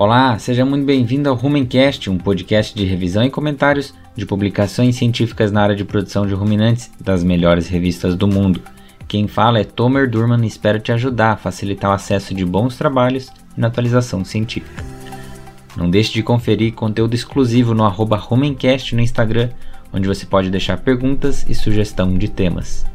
Olá, seja muito bem-vindo ao Rumencast, um podcast de revisão e comentários de publicações científicas na área de produção de ruminantes das melhores revistas do mundo. Quem fala é Tomer Durman e espero te ajudar a facilitar o acesso de bons trabalhos na atualização científica. Não deixe de conferir conteúdo exclusivo no arroba Rumencast no Instagram, onde você pode deixar perguntas e sugestão de temas.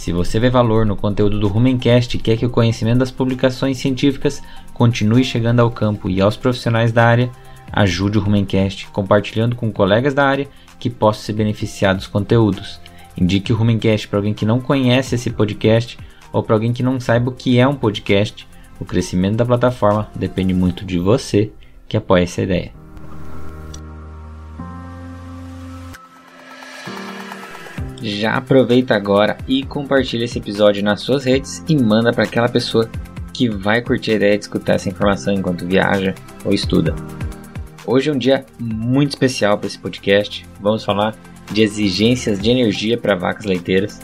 Se você vê valor no conteúdo do Rumencast e quer que o conhecimento das publicações científicas continue chegando ao campo e aos profissionais da área, ajude o Rumencast compartilhando com colegas da área que possam se beneficiar dos conteúdos. Indique o Rumencast para alguém que não conhece esse podcast ou para alguém que não saiba o que é um podcast. O crescimento da plataforma depende muito de você que apoia essa ideia. Já aproveita agora e compartilha esse episódio nas suas redes e manda para aquela pessoa que vai curtir a ideia de escutar essa informação enquanto viaja ou estuda. Hoje é um dia muito especial para esse podcast. Vamos falar de exigências de energia para vacas leiteiras.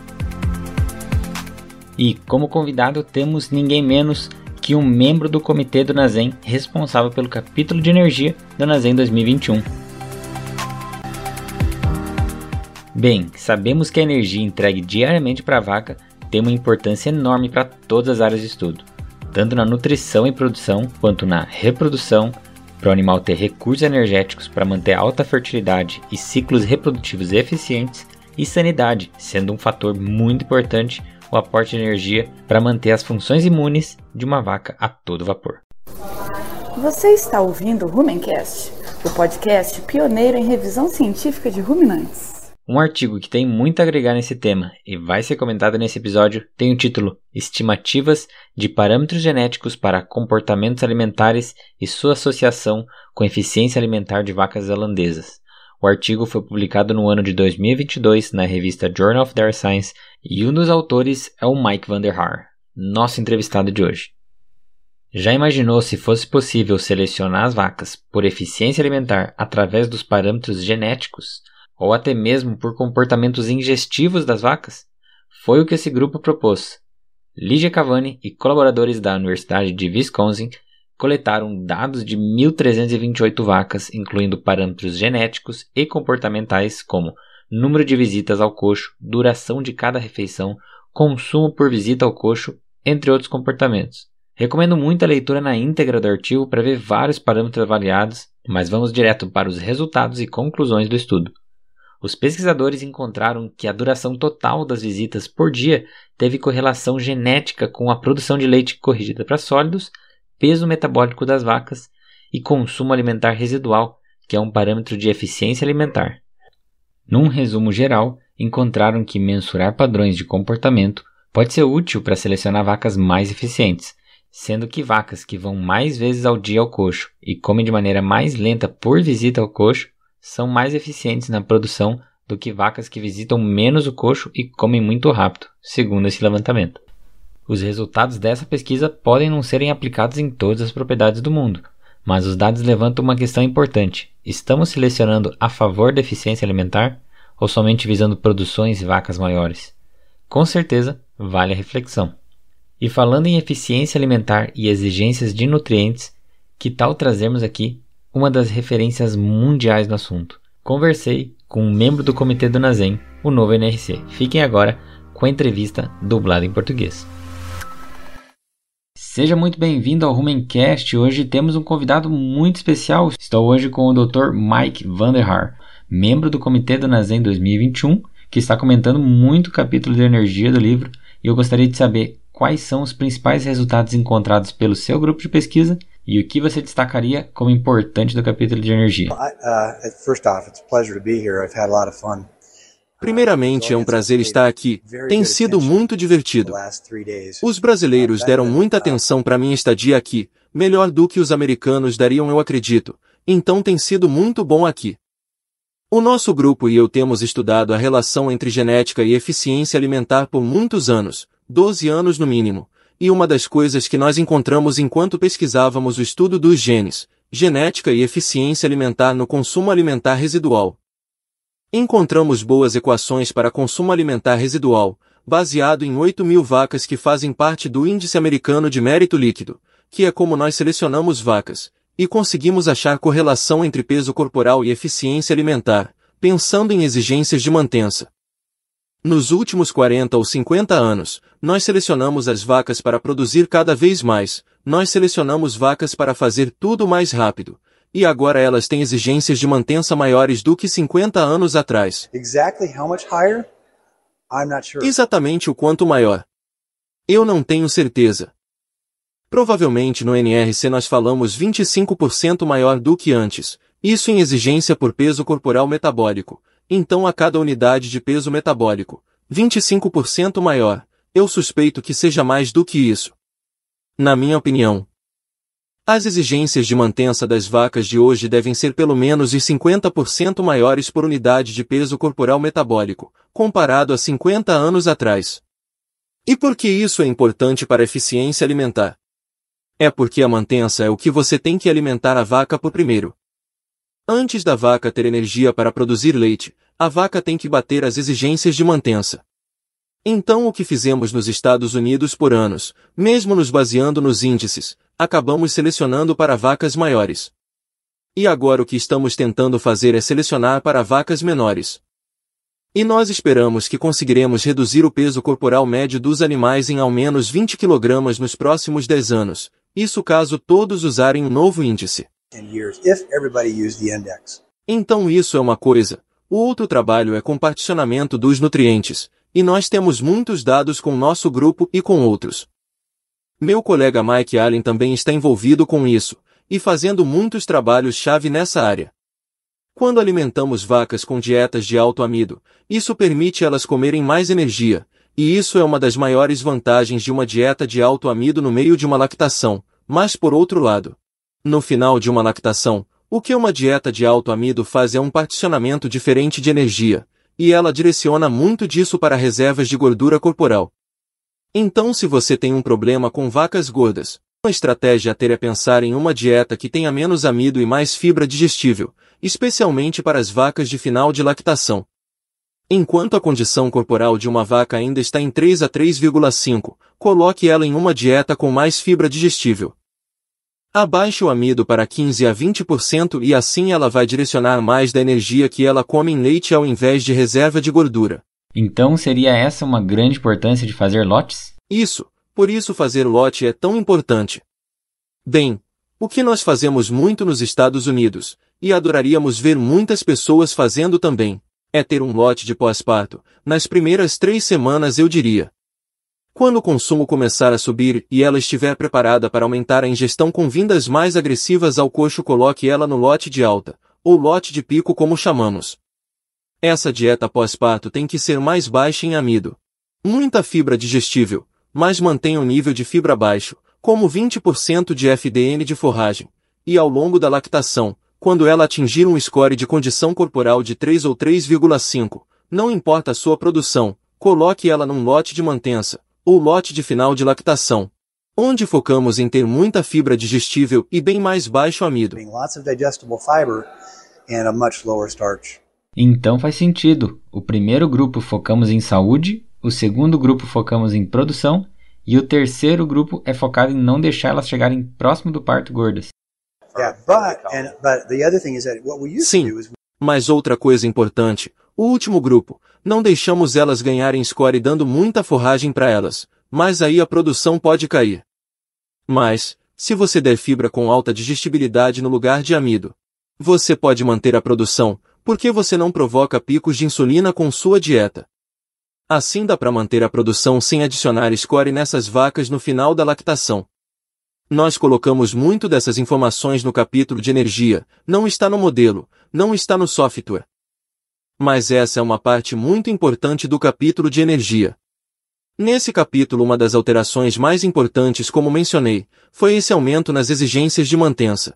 E como convidado temos ninguém menos que um membro do comitê do Nazem responsável pelo capítulo de energia do Nazem 2021. Bem, sabemos que a energia entregue diariamente para a vaca tem uma importância enorme para todas as áreas de estudo, tanto na nutrição e produção quanto na reprodução, para o animal ter recursos energéticos para manter alta fertilidade e ciclos reprodutivos eficientes, e sanidade, sendo um fator muito importante o aporte de energia para manter as funções imunes de uma vaca a todo vapor. Você está ouvindo o Rumencast, o podcast pioneiro em revisão científica de ruminantes. Um artigo que tem muito a agregar nesse tema e vai ser comentado nesse episódio tem o título Estimativas de parâmetros genéticos para comportamentos alimentares e sua associação com eficiência alimentar de vacas holandesas. O artigo foi publicado no ano de 2022 na revista Journal of Dairy Science e um dos autores é o Mike van der Haar, nosso entrevistado de hoje. Já imaginou se fosse possível selecionar as vacas por eficiência alimentar através dos parâmetros genéticos? Ou até mesmo por comportamentos ingestivos das vacas? Foi o que esse grupo propôs. Ligia Cavani e colaboradores da Universidade de Wisconsin coletaram dados de 1.328 vacas, incluindo parâmetros genéticos e comportamentais como número de visitas ao coxo, duração de cada refeição, consumo por visita ao coxo, entre outros comportamentos. Recomendo muito a leitura na íntegra do artigo para ver vários parâmetros avaliados, mas vamos direto para os resultados e conclusões do estudo. Os pesquisadores encontraram que a duração total das visitas por dia teve correlação genética com a produção de leite corrigida para sólidos, peso metabólico das vacas e consumo alimentar residual, que é um parâmetro de eficiência alimentar. Num resumo geral, encontraram que mensurar padrões de comportamento pode ser útil para selecionar vacas mais eficientes, sendo que vacas que vão mais vezes ao dia ao coxo e comem de maneira mais lenta por visita ao coxo são mais eficientes na produção do que vacas que visitam menos o coxo e comem muito rápido, segundo esse levantamento. Os resultados dessa pesquisa podem não serem aplicados em todas as propriedades do mundo, mas os dados levantam uma questão importante: estamos selecionando a favor da eficiência alimentar ou somente visando produções e vacas maiores? Com certeza, vale a reflexão. E falando em eficiência alimentar e exigências de nutrientes, que tal trazermos aqui uma das referências mundiais no assunto. Conversei com um membro do comitê do Nazem, o novo NRC. Fiquem agora com a entrevista dublada em português. Seja muito bem-vindo ao Rumencast. Hoje temos um convidado muito especial. Estou hoje com o Dr. Mike Vanderhaar, membro do comitê do Nazem 2021, que está comentando muito o capítulo de energia do livro, e eu gostaria de saber quais são os principais resultados encontrados pelo seu grupo de pesquisa e o que você destacaria como importante do capítulo de energia? Primeiramente, é um prazer estar aqui. Tem sido muito divertido. Os brasileiros deram muita atenção para minha estadia aqui, melhor do que os americanos dariam, eu acredito. Então tem sido muito bom aqui. O nosso grupo e eu temos estudado a relação entre genética e eficiência alimentar por muitos anos, 12 anos no mínimo, e uma das coisas que nós encontramos enquanto pesquisávamos o estudo dos genes, genética e eficiência alimentar no consumo alimentar residual. Encontramos boas equações para consumo alimentar residual, baseado em 8 mil vacas que fazem parte do Índice Americano de Mérito Líquido, que é como nós selecionamos vacas, e conseguimos achar correlação entre peso corporal e eficiência alimentar, pensando em exigências de mantença. Nos últimos 40 ou 50 anos, nós selecionamos as vacas para produzir cada vez mais, nós selecionamos vacas para fazer tudo mais rápido, e agora elas têm exigências de mantença maiores do que 50 anos atrás. Exatamente o quanto maior. Eu não tenho certeza. Provavelmente no NRC nós falamos 25% maior do que antes, isso em exigência por peso corporal metabólico, então a cada unidade de peso metabólico, 25% maior, eu suspeito que seja mais do que isso. Na minha opinião, as exigências de mantença das vacas de hoje devem ser pelo menos de 50% maiores por unidade de peso corporal metabólico, comparado a 50 anos atrás. E por que isso é importante para a eficiência alimentar? É porque a mantença é o que você tem que alimentar a vaca por primeiro. Antes da vaca ter energia para produzir leite, a vaca tem que bater as exigências de mantença. Então o que fizemos nos Estados Unidos por anos, mesmo nos baseando nos índices, acabamos selecionando para vacas maiores. E agora o que estamos tentando fazer é selecionar para vacas menores. E nós esperamos que conseguiremos reduzir o peso corporal médio dos animais em ao menos 20 kg nos próximos 10 anos, isso caso todos usarem um novo índice. Então isso é uma coisa. O outro trabalho é comparticionamento dos nutrientes, e nós temos muitos dados com nosso grupo e com outros. Meu colega Mike Allen também está envolvido com isso, e fazendo muitos trabalhos-chave nessa área. Quando alimentamos vacas com dietas de alto amido, isso permite elas comerem mais energia, e isso é uma das maiores vantagens de uma dieta de alto amido no meio de uma lactação, mas por outro lado, no final de uma lactação, o que uma dieta de alto amido faz é um particionamento diferente de energia, e ela direciona muito disso para reservas de gordura corporal. Então se você tem um problema com vacas gordas, uma estratégia a ter é pensar em uma dieta que tenha menos amido e mais fibra digestível, especialmente para as vacas de final de lactação. Enquanto a condição corporal de uma vaca ainda está em 3 a 3,5, coloque ela em uma dieta com mais fibra digestível. Abaixe o amido para 15 a 20% e assim ela vai direcionar mais da energia que ela come em leite ao invés de reserva de gordura. Então seria essa uma grande importância de fazer lotes? Isso, por isso fazer lote é tão importante. Bem, o que nós fazemos muito nos Estados Unidos, e adoraríamos ver muitas pessoas fazendo também, é ter um lote de pós-parto, nas primeiras três semanas eu diria. Quando o consumo começar a subir e ela estiver preparada para aumentar a ingestão com vindas mais agressivas ao coxo, coloque ela no lote de alta, ou lote de pico como chamamos. Essa dieta pós-parto tem que ser mais baixa em amido. Muita fibra digestível, mas mantenha o nível de fibra baixo, como 20% de FDN de forragem. E ao longo da lactação, quando ela atingir um score de condição corporal de 3 ou 3,5, não importa a sua produção, coloque ela num lote de mantença, ou lote de final de lactação, onde focamos em ter muita fibra digestível e bem mais baixo amido. Então faz sentido. O primeiro grupo focamos em saúde, o segundo grupo focamos em produção e o terceiro grupo é focado em não deixar elas chegarem próximo do parto gordas. Sim, mas outra coisa importante, o último grupo, não deixamos elas ganharem score dando muita forragem para elas, mas aí a produção pode cair. Mas, se você der fibra com alta digestibilidade no lugar de amido, você pode manter a produção, porque você não provoca picos de insulina com sua dieta. Assim dá para manter a produção sem adicionar score nessas vacas no final da lactação. Nós colocamos muito dessas informações no capítulo de energia, não está no modelo, não está no software. Mas essa é uma parte muito importante do capítulo de energia. Nesse capítulo uma das alterações mais importantes como mencionei, foi esse aumento nas exigências de mantença.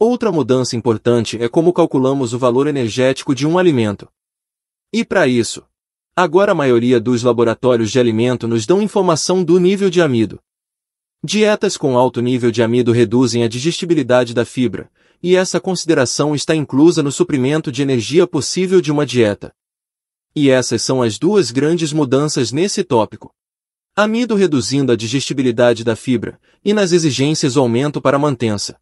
Outra mudança importante é como calculamos o valor energético de um alimento. E para isso, agora a maioria dos laboratórios de alimento nos dão informação do nível de amido. Dietas com alto nível de amido reduzem a digestibilidade da fibra, e essa consideração está inclusa no suprimento de energia possível de uma dieta. E essas são as duas grandes mudanças nesse tópico. Amido reduzindo a digestibilidade da fibra, e nas exigências o aumento para a mantença.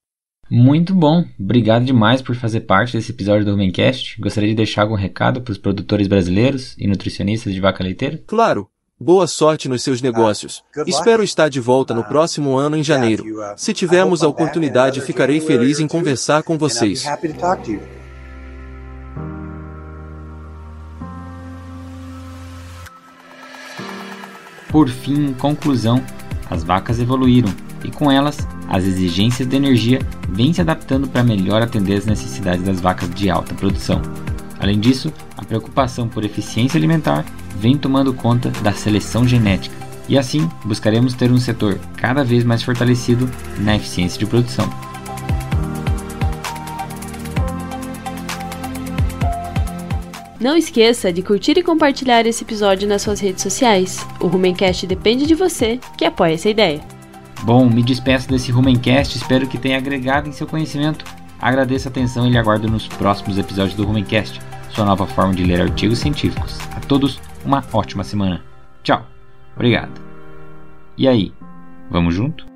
Muito bom, obrigado demais por fazer parte desse episódio do Rumencast. Gostaria de deixar algum recado para os produtores brasileiros e nutricionistas de vaca leiteira? Claro. Boa sorte nos seus negócios. Espero estar de volta no próximo ano em janeiro. Se tivermos a oportunidade, ficarei feliz em conversar com vocês. Por fim, em conclusão, as vacas evoluíram e com elas, as exigências de energia vêm se adaptando para melhor atender as necessidades das vacas de alta produção. Além disso, a preocupação por eficiência alimentar vem tomando conta da seleção genética, e assim buscaremos ter um setor cada vez mais fortalecido na eficiência de produção. Não esqueça de curtir e compartilhar esse episódio nas suas redes sociais. O Rumencast depende de você que apoia essa ideia. Bom, me despeço desse Rumencast, espero que tenha agregado em seu conhecimento. Agradeço a atenção e lhe aguardo nos próximos episódios do Rumencast, sua nova forma de ler artigos científicos. A todos, uma ótima semana. Tchau. Obrigado. E aí, vamos junto?